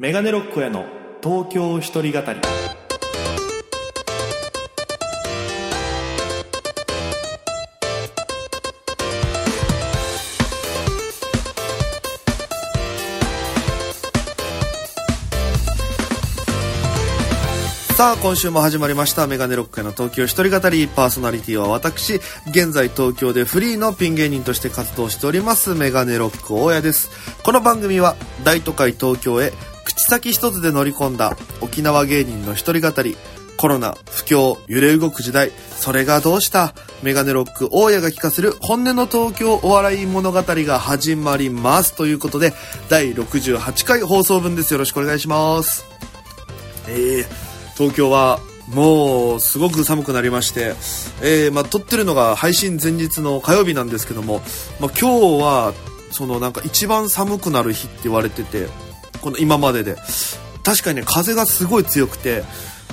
メガネロックへの東京一人語り。さあ今週も始まりましたメガネロックへの東京一人語り。パーソナリティは私現在東京でフリーのピン芸人として活動しておりますメガネロック大家です。この番組は大都会東京へ口先一つで乗り込んだ沖縄芸人の一人語り。コロナ不況揺れ動く時代。それがどうした？メガネロック大家が聞かせる本音の東京お笑い物語が始まります。ということで第68回放送分です。よろしくお願いします。えー東京はもうすごく寒くなりまして、えー、まあ、撮ってるのが配信前日の火曜日なんですけども、まあ、今日はそのなんか一番寒くなる日って言われててこの今までで確かにね風がすごい強くて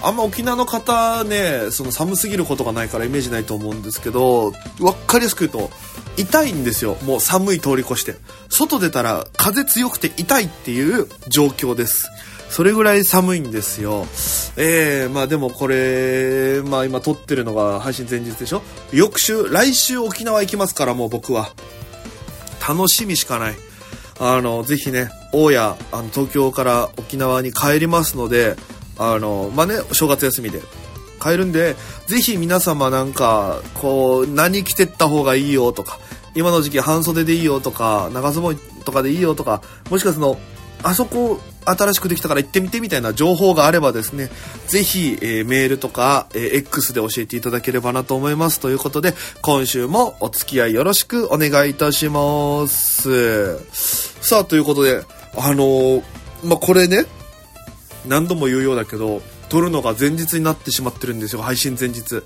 あんま沖縄の方ねその寒すぎることがないからイメージないと思うんですけど分かりやすく言うと痛いんですよもう寒い通り越して外出たら風強くて痛いっていう状況ですそれぐらい寒いんですよ。えー、まあでもこれ、まあ今撮ってるのが配信前日でしょ？翌週、来週沖縄行きますからもう僕は。楽しみしかない。あの、ぜひね、大家、あの、東京から沖縄に帰りますので、あの、まあね、正月休みで帰るんで、ぜひ皆様なんか、こう、何着てった方がいいよとか、今の時期半袖でいいよとか、長ズボンとかでいいよとか、もしくはその、あそこ新しくできたから行ってみてみたいな情報があればですね、ぜひ、えー、メールとか、えー、X で教えていただければなと思います。ということで、今週もお付き合いよろしくお願いいたします。さあ、ということで、あのー、まあ、これね、何度も言うようだけど、撮るのが前日になってしまってるんですよ、配信前日。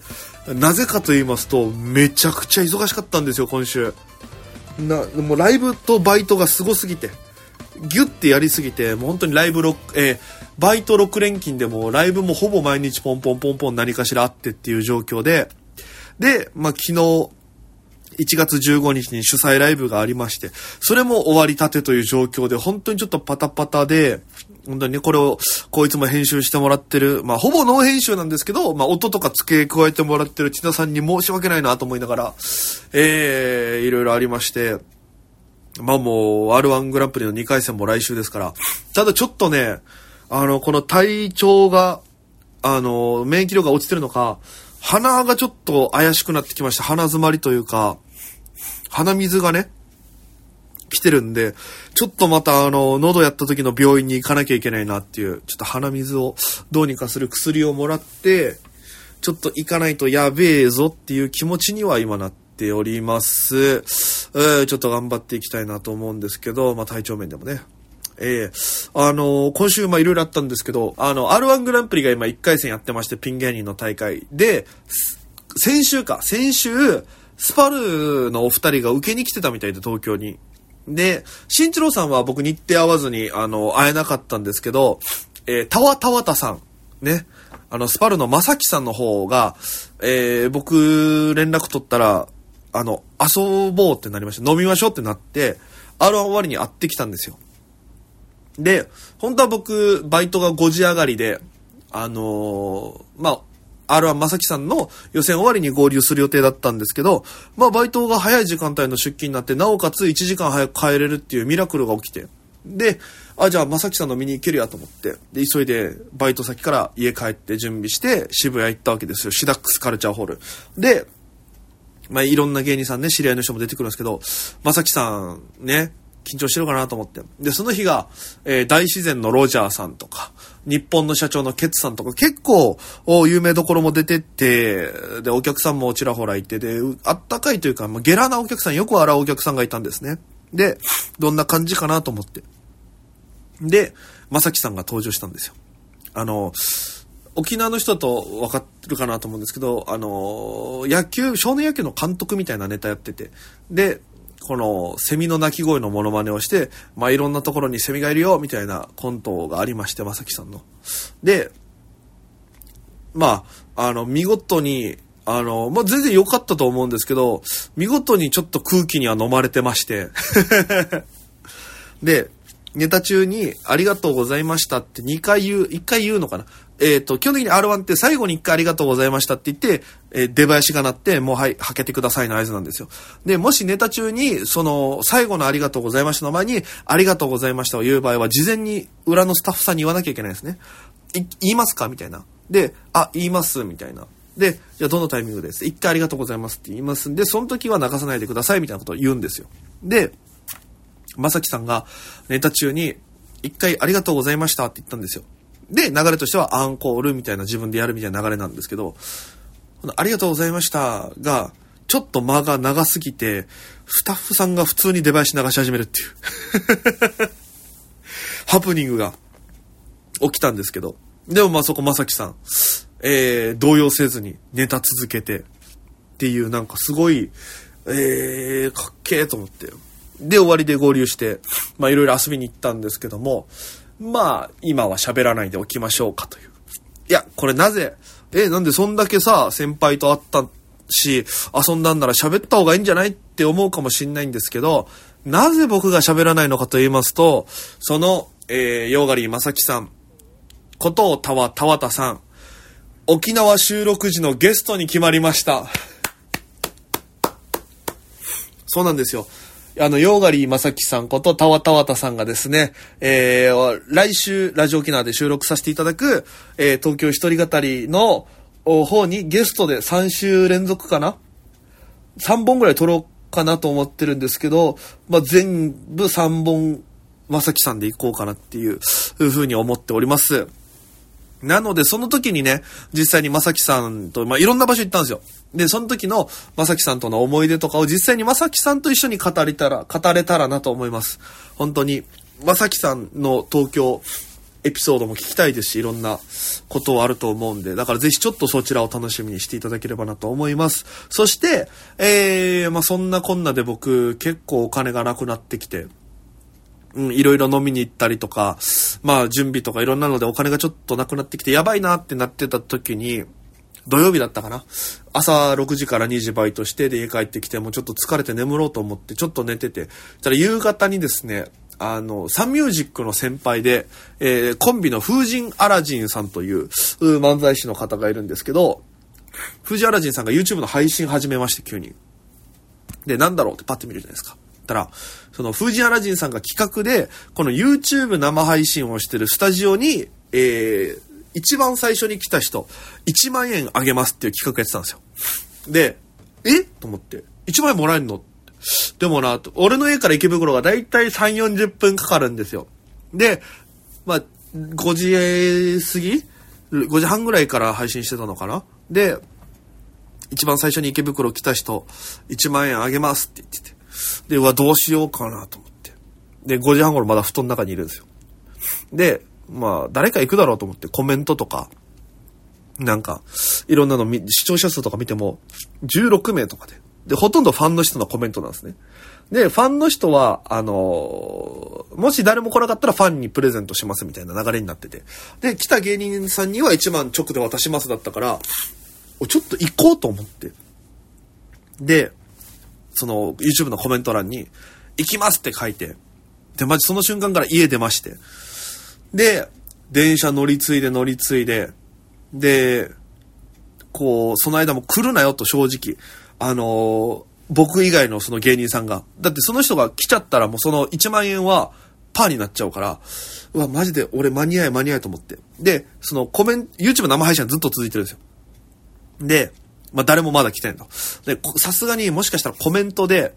なぜかと言いますと、めちゃくちゃ忙しかったんですよ、今週。な、もうライブとバイトがすごすぎて。ギュッてやりすぎて、もう本当にライブ6、えー、バイト6連勤でもライブもほぼ毎日ポンポンポンポン何かしらあってっていう状況で、で、まあ、昨日、1月15日に主催ライブがありまして、それも終わりたてという状況で、本当にちょっとパタパタで、本当に、これを、こいつも編集してもらってる、まあ、ほぼノー編集なんですけど、まあ、音とか付け加えてもらってる千田さんに申し訳ないなと思いながら、えー、いろいろありまして、まあもう、R1 グランプリの2回戦も来週ですから。ただちょっとね、あの、この体調が、あの、免疫力が落ちてるのか、鼻がちょっと怪しくなってきました。鼻詰まりというか、鼻水がね、来てるんで、ちょっとまたあの、喉やった時の病院に行かなきゃいけないなっていう、ちょっと鼻水をどうにかする薬をもらって、ちょっと行かないとやべえぞっていう気持ちには今なっております。えー、ちょっと頑張っていきたいなと思うんですけど、まあ体調面でもね。えー、あのー、今週、ま、いろいろあったんですけど、あの、R1 グランプリが今1回戦やってまして、ピン芸人の大会。で、先週か、先週、スパルのお二人が受けに来てたみたいで、東京に。で、新一郎さんは僕日程合わずに、あの、会えなかったんですけど、えー、たわたわたさん、ね。あの、スパルのまさきさんの方が、えー、僕、連絡取ったら、あの、遊ぼうってなりました。飲みましょうってなって、R1 終わりに会ってきたんですよ。で、本当は僕、バイトが5時上がりで、あのー、まあ、R1 まさきさんの予選終わりに合流する予定だったんですけど、まあ、バイトが早い時間帯の出勤になって、なおかつ1時間早く帰れるっていうミラクルが起きて、で、あ、じゃあ、まさきさんの見に行けるやと思って、で、急いで、バイト先から家帰って準備して、渋谷行ったわけですよ。シダックスカルチャーホール。で、まあ、いろんな芸人さんね、知り合いの人も出てくるんですけど、まさきさん、ね、緊張してるかなと思って。で、その日が、えー、大自然のロジャーさんとか、日本の社長のケツさんとか、結構、有名どころも出てって、で、お客さんもちらほらいて、で、あったかいというか、まあ、ゲラなお客さん、よく笑うお客さんがいたんですね。で、どんな感じかなと思って。で、まさきさんが登場したんですよ。あの、沖縄の人だと分かってるかなと思うんですけど、あの、野球、少年野球の監督みたいなネタやってて、で、この、セミの鳴き声のモノマネをして、まあ、いろんなところにセミがいるよ、みたいなコントがありまして、まさきさんの。で、まあ、あの、見事に、あの、まあ、全然良かったと思うんですけど、見事にちょっと空気には飲まれてまして。で、ネタ中にありがとうございましたって2回言う、1回言うのかな？えっ、ー、と、基本的に R1 って最後に1回ありがとうございましたって言って、えー、出囃子が鳴って、もうはい、はけてくださいの合図なんですよ。で、もしネタ中に、その、最後のありがとうございましたの前に、ありがとうございましたを言う場合は、事前に裏のスタッフさんに言わなきゃいけないですね。い、言いますか？みたいな。で、あ、言います、みたいな。で、じゃあどのタイミングです？一回ありがとうございますって言いますんで、その時は泣かさないでくださいみたいなことを言うんですよ。で、まさきさんがネタ中に、一回ありがとうございましたって言ったんですよ。で、流れとしてはアンコールみたいな自分でやるみたいな流れなんですけど、このありがとうございましたが、ちょっと間が長すぎて、スタッフさんが普通に出囃子流し始めるっていう ハプニングが起きたんですけど、でもまあそこまさきさん、えー、動揺せずにネタ続けてっていうなんかすごい、えー、かっけえと思って。で、終わりで合流して、まあいろいろ遊びに行ったんですけども、まあ、今は喋らないでおきましょうかという。いや、これなぜ、え、なんでそんだけさ、先輩と会ったし、遊んだんなら喋った方がいいんじゃないって思うかもしんないんですけど、なぜ僕が喋らないのかと言いますと、その、えー、ヨーガリーまさきさん、ことをたわ、たわたさん、沖縄収録時のゲストに決まりました。そうなんですよ。あの、ヨーガリーまさきさんことたわたわたさんがですね、えー、来週、ラジオ沖縄で収録させていただく、えー、東京一人語りの方にゲストで3週連続かな ?3 本ぐらい撮ろうかなと思ってるんですけど、まあ、全部3本、まさきさんで行こうかなっていうふうに思っております。なので、その時にね、実際にまさきさんと、まあ、いろんな場所行ったんですよ。で、その時のまさきさんとの思い出とかを実際にまさきさんと一緒に語れたら、語れたらなと思います。本当に、まさきさんの東京エピソードも聞きたいですし、いろんなことはあると思うんで、だからぜひちょっとそちらを楽しみにしていただければなと思います。そして、えー、まあ、そんなこんなで僕、結構お金がなくなってきて、うん、いろいろ飲みに行ったりとか、まあ準備とかいろんなのでお金がちょっとなくなってきてやばいなってなってた時に、土曜日だったかな朝6時から2時バイトしてで家帰ってきてもうちょっと疲れて眠ろうと思ってちょっと寝てて、たら夕方にですね、あの、サンミュージックの先輩で、えー、コンビの風神アラジンさんという、う漫才師の方がいるんですけど、風神アラジンさんが YouTube の配信始めまして、急に。で、なんだろうってパッて見るじゃないですか。たら、その、風神アラジンさんが企画で、この YouTube 生配信をしてるスタジオに、えー、一番最初に来た人、1万円あげますっていう企画やってたんですよ。で、え？と思って、1万円もらえるの？でもな、俺の家から池袋がだいたい3、40分かかるんですよ。で、まあ、5時過ぎ ?5 時半ぐらいから配信してたのかな？で、一番最初に池袋来た人、1万円あげますって言ってて。で、うわ、どうしようかなと思って。で、5時半頃まだ布団の中にいるんですよ。で、まあ、誰か行くだろうと思ってコメントとか、なんか、いろんなの視聴者数とか見ても、16名とかで。で、ほとんどファンの人のコメントなんですね。で、ファンの人は、あのー、もし誰も来なかったらファンにプレゼントしますみたいな流れになってて。で、来た芸人さんには1万直で渡しますだったから、ちょっと行こうと思って。で、その YouTube のコメント欄に、行きますって書いて、で、まじその瞬間から家出まして、で、電車乗り継いで乗り継いで、で、こう、その間も来るなよと正直、あの、僕以外のその芸人さんが。だってその人が来ちゃったらもうその1万円はパーになっちゃうから、うわ、マジで俺間に合い間に合いと思って。で、そのコメント、YouTube 生配信ずっと続いてるんですよ。で、まあ、誰もまだ来てんの。で、さすがにもしかしたらコメントで、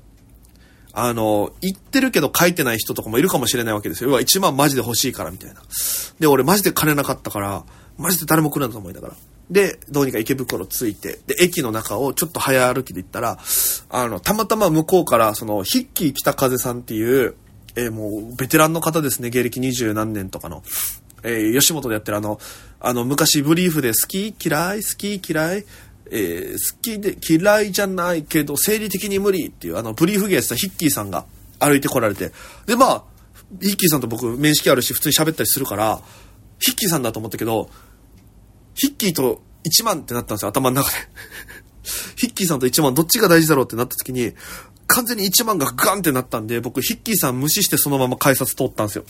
あの、言ってるけど書いてない人とかもいるかもしれないわけですよ。要は1万マジで欲しいからみたいな。で、俺マジで金なかったから、マジで誰も来ないと思いながら。で、どうにか池袋着いて、で、駅の中をちょっと早歩きで行ったら、あの、たまたま向こうから、その、ヒッキー北風さんっていう、えー、もう、ベテランの方ですね、芸歴二十何年とかの。えー、吉本でやってるあの、あの、昔ブリーフで好き嫌い好き嫌いえー、好きで嫌いじゃないけど生理的に無理っていうあのブリーフゲースたヒッキーさんが歩いてこられてでまあヒッキーさんと僕面識あるし普通に喋ったりするからヒッキーさんだと思ったけどヒッキーと1万ってなったんですよ頭の中で ヒッキーさんと1万どっちが大事だろうってなった時に完全に1万がガンってなったんで、僕、ヒッキーさん無視してそのまま改札通ったんですよ。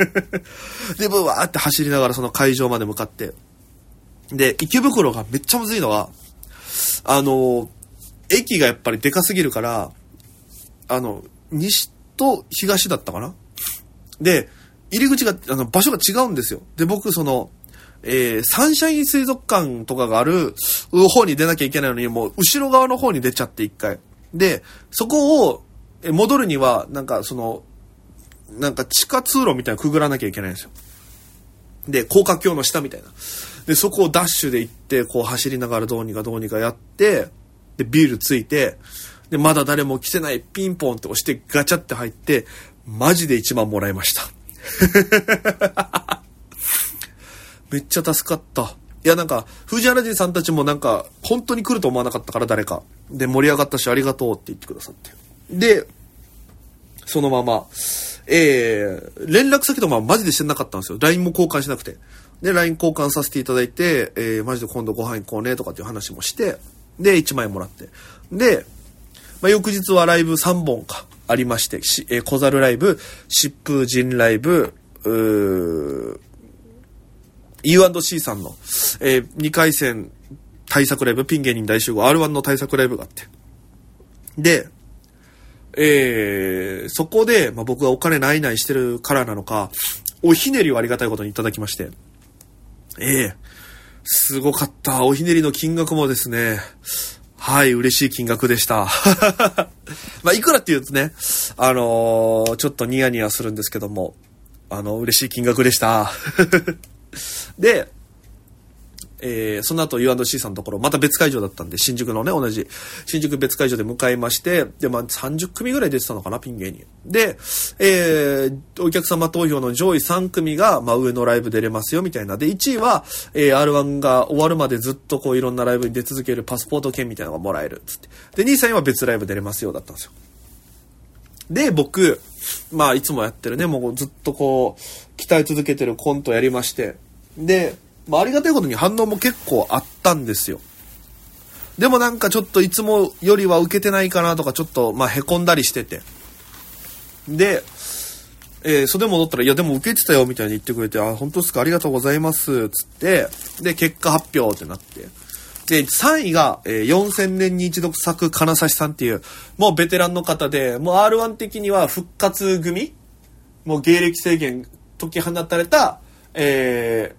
で、ブワーって走りながらその会場まで向かって。で、池袋がめっちゃむずいのは、あの、駅がやっぱりでかすぎるから、あの、西と東だったかな？で、入り口が、あの、場所が違うんですよ。で、僕、その、えー、サンシャイン水族館とかがある方に出なきゃいけないのに、もう後ろ側の方に出ちゃって一回。で、そこを戻るには、なんかその、なんか地下通路みたいなくぐらなきゃいけないんですよ。で、高架橋の下みたいな。で、そこをダッシュで行って、こう走りながらどうにかどうにかやって、で、ビールついて、で、まだ誰も来てない、ピンポンって押してガチャって入って、マジで1万もらいました。めっちゃ助かった。いや、なんか、藤原人さんたちもなんか、本当に来ると思わなかったから、誰か。で、盛り上がったし、ありがとうって言ってくださって。で、そのまま、えー、連絡先とかマジでしてなかったんですよ。LINE も交換しなくて。で、LINE 交換させていただいて、えー、マジで今度ご飯行こうねとかっていう話もして、で、1万円もらって。で、まあ、翌日はライブ3本か、ありまして、しえー、小猿ライブ、疾風神ライブ、うー、U&C さんの、えー、2回戦対策ライブ、ピン芸人大集合 R1 の対策ライブがあって。で、えー、そこで、まあ、僕がお金ないないしてるからなのか、おひねりをありがたいことにいただきまして。ええ、すごかった。おひねりの金額もですね、はい、嬉しい金額でした。まあ、いくらって言うとね、あのー、ちょっとニヤニヤするんですけども、あの、嬉しい金額でした。で、えー、その後 U&C さんのところ、また別会場だったんで、新宿のね、同じ、新宿別会場で向かいまして、で、まあ、30組ぐらい出てたのかな、ピン芸に。で、えー、お客様投票の上位3組が、まあ、上のライブ出れますよ、みたいな。で、1位は、えー、R1 が終わるまでずっとこう、いろんなライブに出続けるパスポート券みたいなのがもらえる、つって。で、2位、3位は別ライブ出れますよ、だったんですよ。で、僕、まあ、いつもやってるね、もうずっとこう、鍛え続けてるコントやりまして、で、まあ、ありがたいことに反応も結構あったんですよ。でもなんかちょっといつもよりは受けてないかなとかちょっとまあへこんだりしてて。で、えー、袖戻ったら、いやでも受けてたよみたいに言ってくれて、あ、本当ですか？ありがとうございます。つって、で、結果発表ってなって。で、3位が、えー、4000年に一度咲く金指さんっていう、もうベテランの方で、もう R1 的には復活組もう芸歴制限解き放たれた、え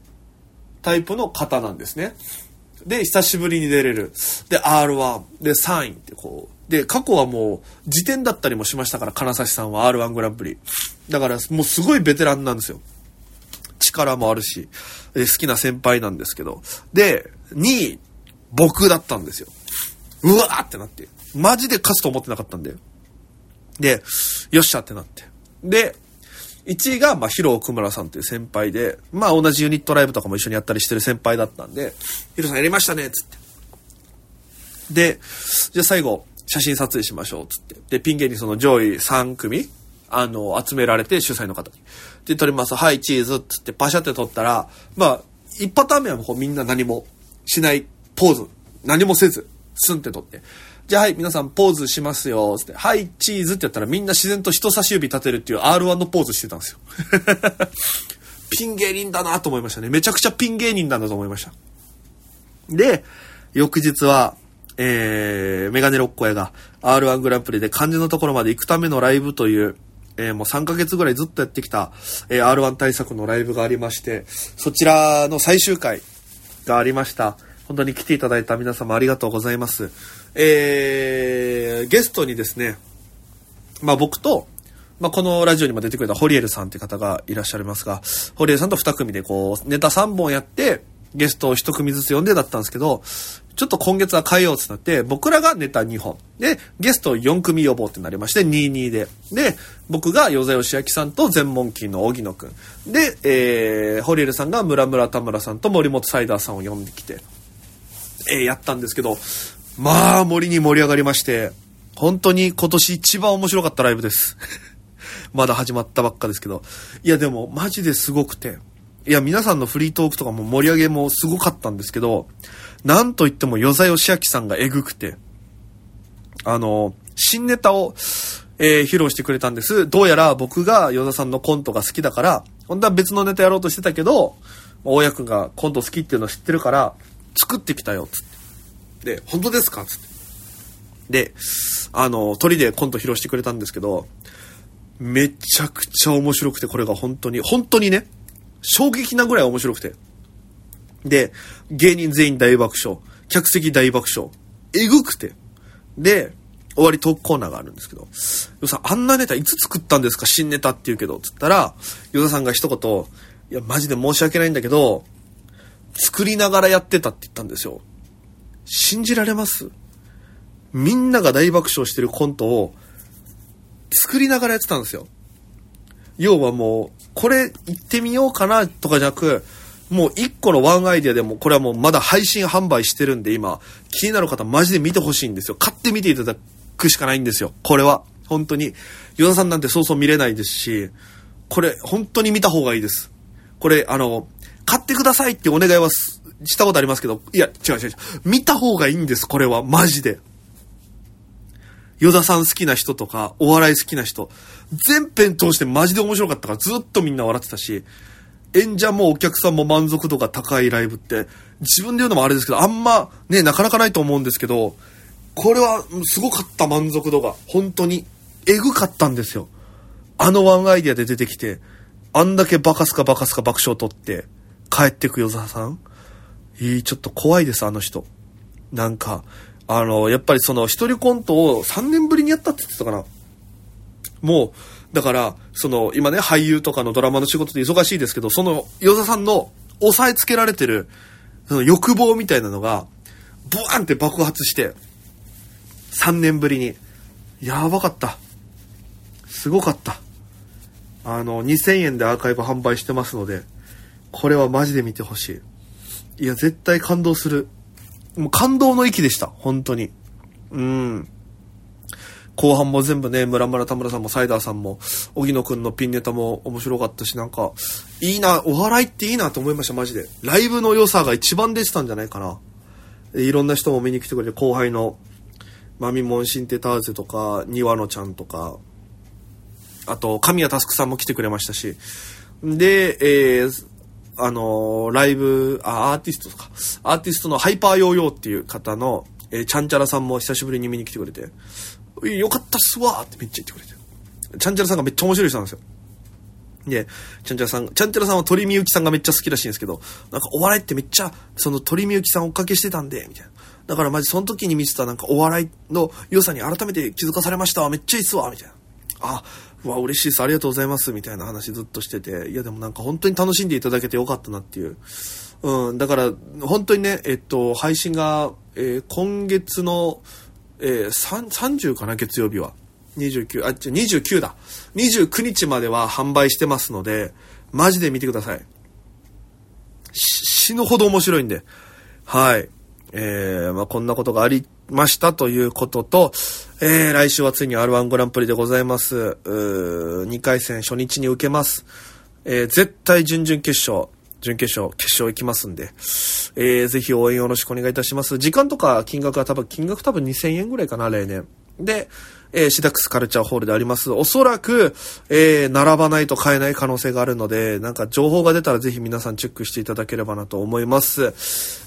タイプの方なんですね。で、久しぶりに出れる。で、R1。で、3位ってこう。で、過去はもう、時点だったりもしましたから、金指さんは R1 グランプリ。だから、もうすごいベテランなんですよ。力もあるし、好きな先輩なんですけど。で、2位、僕だったんですよ。うわーってなって。マジで勝つと思ってなかったんだよ。で、よっしゃってなって。で、1位が、まあ、ヒロ奥村さんという先輩で、まあ、同じユニットライブとかも一緒にやったりしてる先輩だったんで、ヒロさんやりましたねつって。で、じゃあ最後、写真撮影しましょう、つって。で、ピン芸にその上位3組、あの、集められて、主催の方に。で、撮ります。はい、チーズ、つってパシャって撮ったら、まあ、一パターン目はこうみんな何もしないポーズ、何もせず、スンって撮って。じゃあはい、皆さんポーズしますよ、つって、はい、チーズってやったらみんな自然と人差し指立てるっていう R1 のポーズしてたんですよ。ピン芸人だなと思いましたね。めちゃくちゃピン芸人なんだと思いました。で、翌日は、えー、メガネロッコ屋が R1 グランプリで漢字のところまで行くためのライブという、えー、もう3ヶ月ぐらいずっとやってきた、えー、R1 対策のライブがありまして、そちらの最終回がありました。本当に来ていただいた皆様ありがとうございます。えー、ゲストにですね、まあ僕と、まあこのラジオにも出てくれたホリエルさんって方がいらっしゃいますが、ホリエルさんと2組でこう、ネタ3本やって、ゲストを1組ずつ呼んでだったんですけど、ちょっと今月は変えようってなって、僕らがネタ2本。で、ゲストを4組呼ぼうってなりまして、22で。で、僕が与座義明さんと全問金の荻野くん。で、えー、ホリエルさんが村村田村さんと森本サイダーさんを呼んできて、えー、やったんですけど、まあ、森に盛り上がりまして、本当に今年一番面白かったライブです。まだ始まったばっかですけど。いや、でも、マジですごくて。いや、皆さんのフリートークとかも盛り上げもすごかったんですけど、なんといっても、与座義明さんがえぐくて、あの、新ネタを、えー、披露してくれたんです。どうやら僕が与田さんのコントが好きだから、本当は別のネタやろうとしてたけど、大家くんがコント好きっていうのを知ってるから、作ってきたよ、つって。で、本当ですか？つって。で、あの、鳥でコント披露してくれたんですけど、めちゃくちゃ面白くて、これが本当に、本当にね、衝撃なぐらい面白くて。で、芸人全員大爆笑。客席大爆笑。えぐくて。で、終わりトークコーナーがあるんですけど、ヨさん、あんなネタいつ作ったんですか？新ネタって言うけど、つったら、ヨ田さんが一言、いや、マジで申し訳ないんだけど、作りながらやってたって言ったんですよ。信じられます？みんなが大爆笑してるコントを、作りながらやってたんですよ。要はもう、これ行ってみようかなとかじゃなく、もう一個のワンアイデアでも、これはもうまだ配信販売してるんで、今、気になる方マジで見てほしいんですよ。買ってみていただくしかないんですよ。これは。本当に。ヨダさんなんてそうそう見れないですし、これ、本当に見た方がいいです。これ、あの、買ってくださいってお願いはしたことありますけど、いや、違う違う違う。見た方がいいんです、これは。マジで。ヨダさん好きな人とか、お笑い好きな人、全編通してマジで面白かったからずっとみんな笑ってたし、演者もお客さんも満足度が高いライブって、自分で言うのもあれですけど、あんまね、なかなかないと思うんですけど、これはすごかった満足度が。本当に。えぐかったんですよ。あのワンアイディアで出てきて、あんだけバカすかバカすか爆笑取って、帰ってく与沢さんいい、ちょっと怖いです、あの人。なんか、あの、やっぱりその一人コントを3年ぶりにやったって言ってたかな。もう、だから、その、今ね、俳優とかのドラマの仕事で忙しいですけど、その、与沢さんの押さえつけられてる、その欲望みたいなのが、ブワーンって爆発して、3年ぶりに。やばかった。すごかった。あの、2000円でアーカイブ販売してますので、これはマジで見てほしい。いや、絶対感動する。もう感動の域でした。本当に。うん。後半も全部ね、村村田村さんもサイダーさんも、荻野くんのピンネタも面白かったし、なんか、いいな、お笑いっていいなと思いました、マジで。ライブの良さが一番出てたんじゃないかな。いろんな人も見に来てくれて、後輩の、マミモンシンテターゼとか、ニワノちゃんとか、あと、神谷佑さんも来てくれましたし、で、えー、あのーライブ、あ、アーティストとか、アーティストのハイパーヨーヨーっていう方の、えーちゃんちゃらさんも久しぶりに見に来てくれて、よかったっすわーってめっちゃ言ってくれて。ちゃんちゃらさんがめっちゃ面白い人なんですよ。で、ちゃんちゃらさん、ちゃんちゃらさんは鳥みゆきさんがめっちゃ好きらしいんですけど、なんかお笑いってめっちゃ、その鳥みゆきさん追っかけしてたんで、みたいな。だからマジその時に見てたなんかお笑いの良さに改めて気づかされました、めっちゃいいっすわ、みたいな。あ、わ、嬉しいです、ありがとうございます、みたいな話ずっとしてて、いやでもなんか本当に楽しんでいただけてよかったなっていう。うん、だから、本当にね、えっと、配信が、えー今月の、えー、30かな、月曜日は。29、あ、違う29だ。29日までは販売してますので、マジで見てください。死ぬほど面白いんで。はい。えー、まあこんなことがありましたということと、えー、来週はついに R1 グランプリでございます。うー2回戦初日に受けます。えー、絶対準々決勝、準決勝、決勝行きますんで、えー、ぜひ応援よろしくお願いいたします。時間とか金額は多分、金額多分2000円ぐらいかな、例年。で、えーシダックスカルチャーホールであります。おそらく、えー並ばないと買えない可能性があるので、なんか情報が出たらぜひ皆さんチェックしていただければなと思います。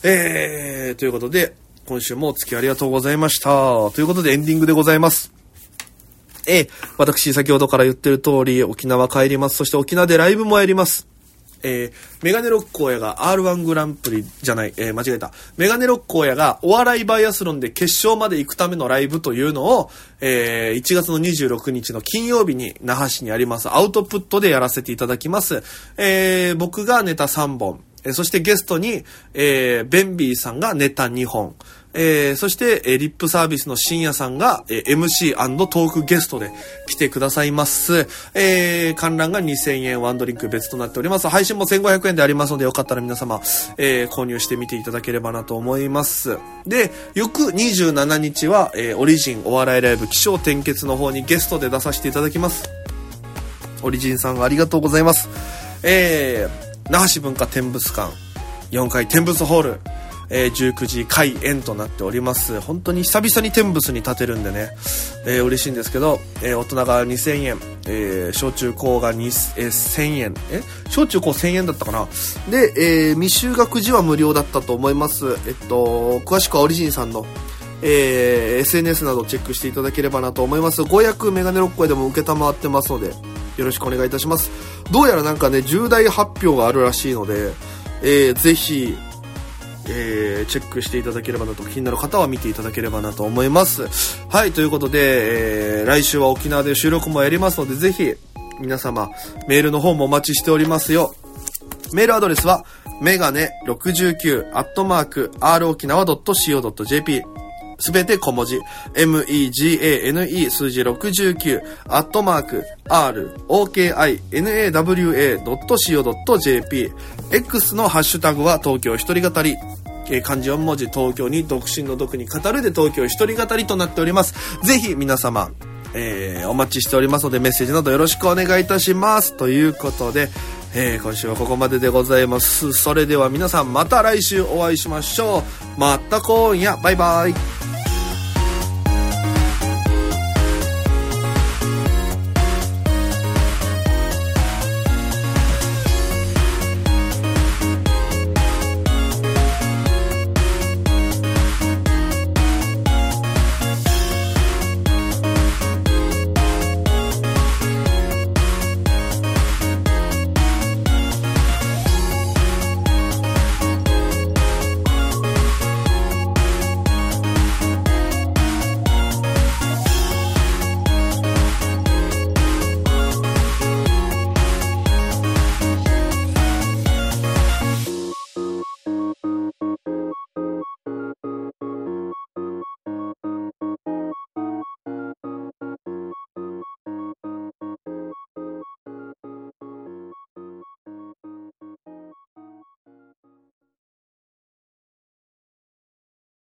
えー、ということで、今週もお付き合いありがとうございました。ということでエンディングでございます。えー私先ほどから言ってる通り、沖縄帰ります。そして沖縄でライブもやります。えーメガネロック親が R1 グランプリじゃない、えー間違えた。メガネロック親がお笑いバイアスロンで決勝まで行くためのライブというのを、えー1月の26日の金曜日に那覇市にありますアウトプットでやらせていただきます。えー僕がネタ3本。えそしてゲストに、えーベンビーさんがネタ2本。えーそして、えーリップサービスの深夜さんが、えー MC& トークゲストで来てくださいます。えー観覧が2000円、ワンドリンク別となっております。配信も1500円でありますので、よかったら皆様、えー購入してみていただければなと思います。で、翌27日は、えーオリジンお笑いライブ気象転結の方にゲストで出させていただきます。オリジンさんありがとうございます。えー、那覇市文化展物館、4階展物ホール、えー、19時開演となっております。本当に久々に天仏に立てるんでね、えー、嬉しいんですけど、えー、大人が2000円、えー、小中高が2、えー、1000円え？小中高1000円だったかな？で、えー、未就学時は無料だったと思います。えっと詳しくはオリジンさんのえー、SNS などチェックしていただければなと思います。ご予約メガネロッコでも受けたまってますので、よろしくお願いいたします。どうやらなんかね、重大発表があるらしいので、えー、ぜひ、えー、チェックしていただければなと、気になる方は見ていただければなと思います。はい、ということで、えー、来週は沖縄で収録もやりますので、ぜひ、皆様、メールの方もお待ちしておりますよ。メールアドレスは、メガネ69アットマーク r 沖縄 .co.jp すべて小文字。megane 数字69アットマーク r okinawa.co.jp X のハッシュタグは東京一人語り。え漢字4文字東京に独身の独に語るで東京一人語りとなっております。ぜひ皆様、えー、お待ちしておりますのでメッセージなどよろしくお願いいたします。ということで、えー、今週はここまででございます。それでは皆さんまた来週お会いしましょう。また今夜、バイバイ。